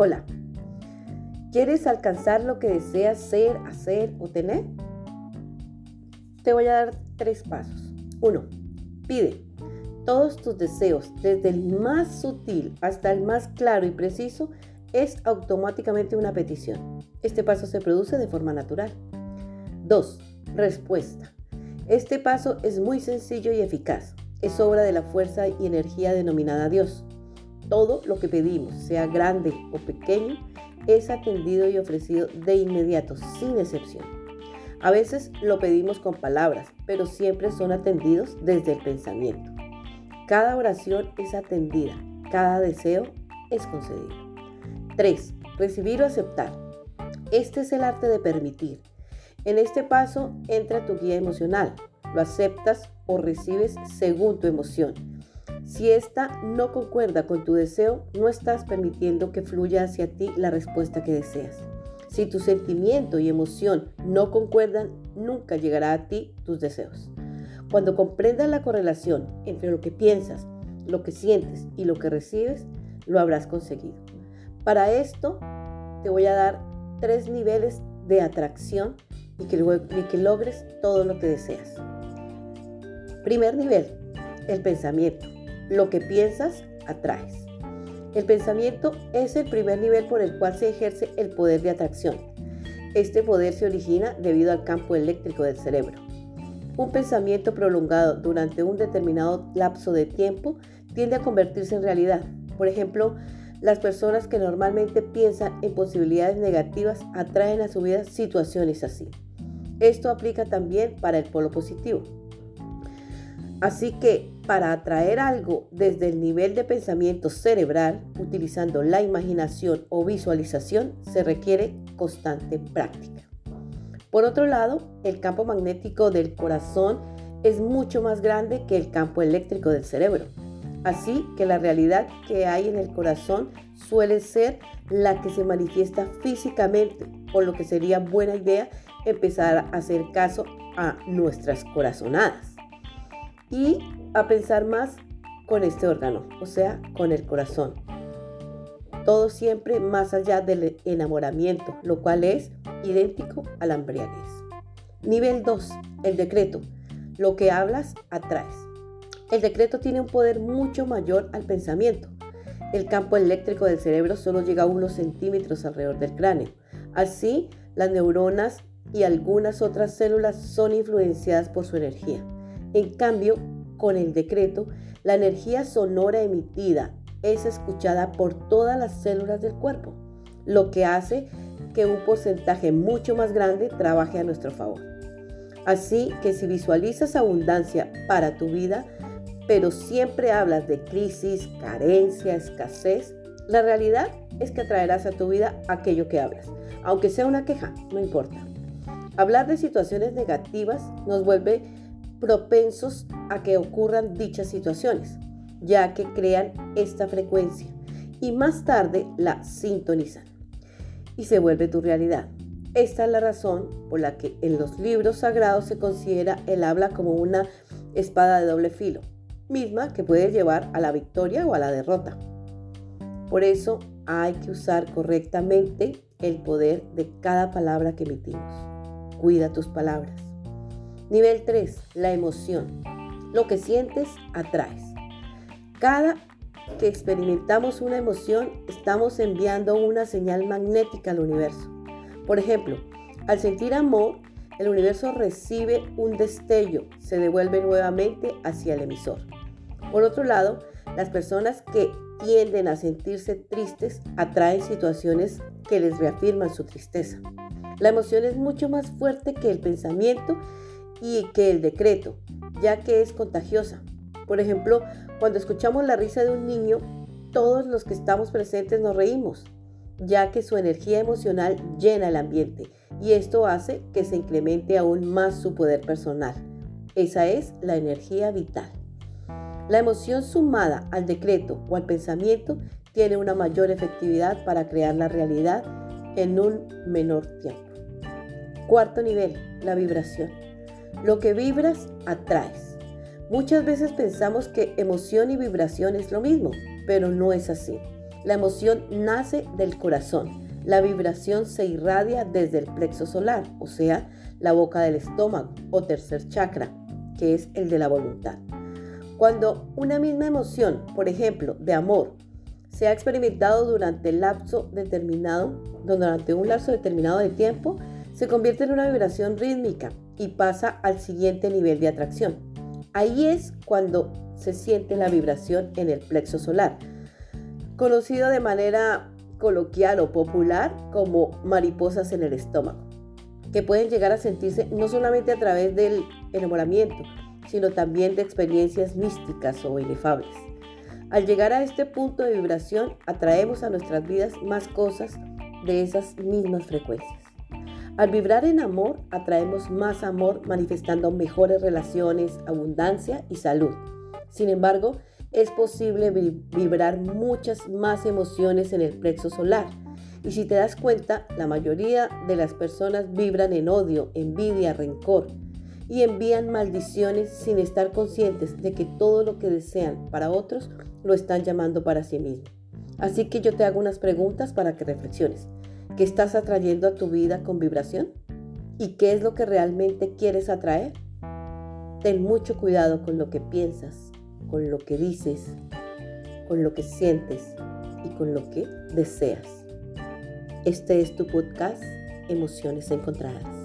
Hola. ¿Quieres alcanzar lo que deseas ser, hacer o tener? Te voy a dar tres pasos. Uno, pide todos tus deseos, desde el más sutil hasta el más claro y preciso, es automáticamente una petición. Este paso se produce de forma natural. 2. Respuesta. Este paso es muy sencillo y eficaz. Es obra de la fuerza y energía denominada Dios. Todo lo que pedimos, sea grande o pequeño, es atendido y ofrecido de inmediato, sin excepción. A veces lo pedimos con palabras, pero siempre son atendidos desde el pensamiento. Cada oración es atendida, cada deseo es concedido. 3. Recibir o aceptar. Este es el arte de permitir. En este paso entra tu guía emocional. Lo aceptas o recibes según tu emoción si esta no concuerda con tu deseo, no estás permitiendo que fluya hacia ti la respuesta que deseas. Si tu sentimiento y emoción no concuerdan, nunca llegará a ti tus deseos. Cuando comprendas la correlación entre lo que piensas, lo que sientes y lo que recibes, lo habrás conseguido. Para esto, te voy a dar tres niveles de atracción y que, y que logres todo lo que deseas. Primer nivel, el pensamiento. Lo que piensas, atraes. El pensamiento es el primer nivel por el cual se ejerce el poder de atracción. Este poder se origina debido al campo eléctrico del cerebro. Un pensamiento prolongado durante un determinado lapso de tiempo tiende a convertirse en realidad. Por ejemplo, las personas que normalmente piensan en posibilidades negativas atraen a su vida situaciones así. Esto aplica también para el polo positivo. Así que para atraer algo desde el nivel de pensamiento cerebral, utilizando la imaginación o visualización, se requiere constante práctica. Por otro lado, el campo magnético del corazón es mucho más grande que el campo eléctrico del cerebro. Así que la realidad que hay en el corazón suele ser la que se manifiesta físicamente, por lo que sería buena idea empezar a hacer caso a nuestras corazonadas y a pensar más con este órgano, o sea, con el corazón. Todo siempre más allá del enamoramiento, lo cual es idéntico a la embriaguez. Nivel 2. El decreto. Lo que hablas, atraes. El decreto tiene un poder mucho mayor al pensamiento. El campo eléctrico del cerebro solo llega a unos centímetros alrededor del cráneo. Así, las neuronas y algunas otras células son influenciadas por su energía. En cambio, con el decreto, la energía sonora emitida es escuchada por todas las células del cuerpo, lo que hace que un porcentaje mucho más grande trabaje a nuestro favor. Así que si visualizas abundancia para tu vida, pero siempre hablas de crisis, carencia, escasez, la realidad es que atraerás a tu vida aquello que hablas, aunque sea una queja, no importa. Hablar de situaciones negativas nos vuelve propensos a que ocurran dichas situaciones, ya que crean esta frecuencia y más tarde la sintonizan y se vuelve tu realidad. Esta es la razón por la que en los libros sagrados se considera el habla como una espada de doble filo, misma que puede llevar a la victoria o a la derrota. Por eso hay que usar correctamente el poder de cada palabra que emitimos. Cuida tus palabras. Nivel 3. La emoción. Lo que sientes, atraes. Cada que experimentamos una emoción, estamos enviando una señal magnética al universo. Por ejemplo, al sentir amor, el universo recibe un destello, se devuelve nuevamente hacia el emisor. Por otro lado, las personas que tienden a sentirse tristes atraen situaciones que les reafirman su tristeza. La emoción es mucho más fuerte que el pensamiento y que el decreto, ya que es contagiosa. Por ejemplo, cuando escuchamos la risa de un niño, todos los que estamos presentes nos reímos, ya que su energía emocional llena el ambiente y esto hace que se incremente aún más su poder personal. Esa es la energía vital. La emoción sumada al decreto o al pensamiento tiene una mayor efectividad para crear la realidad en un menor tiempo. Cuarto nivel, la vibración. Lo que vibras, atraes. Muchas veces pensamos que emoción y vibración es lo mismo, pero no es así. La emoción nace del corazón. La vibración se irradia desde el plexo solar, o sea, la boca del estómago o tercer chakra, que es el de la voluntad. Cuando una misma emoción, por ejemplo, de amor, se ha experimentado durante el lapso determinado, durante un lapso determinado de tiempo, se convierte en una vibración rítmica y pasa al siguiente nivel de atracción. Ahí es cuando se siente la vibración en el plexo solar, conocido de manera coloquial o popular como mariposas en el estómago, que pueden llegar a sentirse no solamente a través del enamoramiento, sino también de experiencias místicas o inefables. Al llegar a este punto de vibración, atraemos a nuestras vidas más cosas de esas mismas frecuencias. Al vibrar en amor, atraemos más amor manifestando mejores relaciones, abundancia y salud. Sin embargo, es posible vibrar muchas más emociones en el plexo solar. Y si te das cuenta, la mayoría de las personas vibran en odio, envidia, rencor y envían maldiciones sin estar conscientes de que todo lo que desean para otros lo están llamando para sí mismos. Así que yo te hago unas preguntas para que reflexiones. ¿Qué estás atrayendo a tu vida con vibración? ¿Y qué es lo que realmente quieres atraer? Ten mucho cuidado con lo que piensas, con lo que dices, con lo que sientes y con lo que deseas. Este es tu podcast Emociones Encontradas.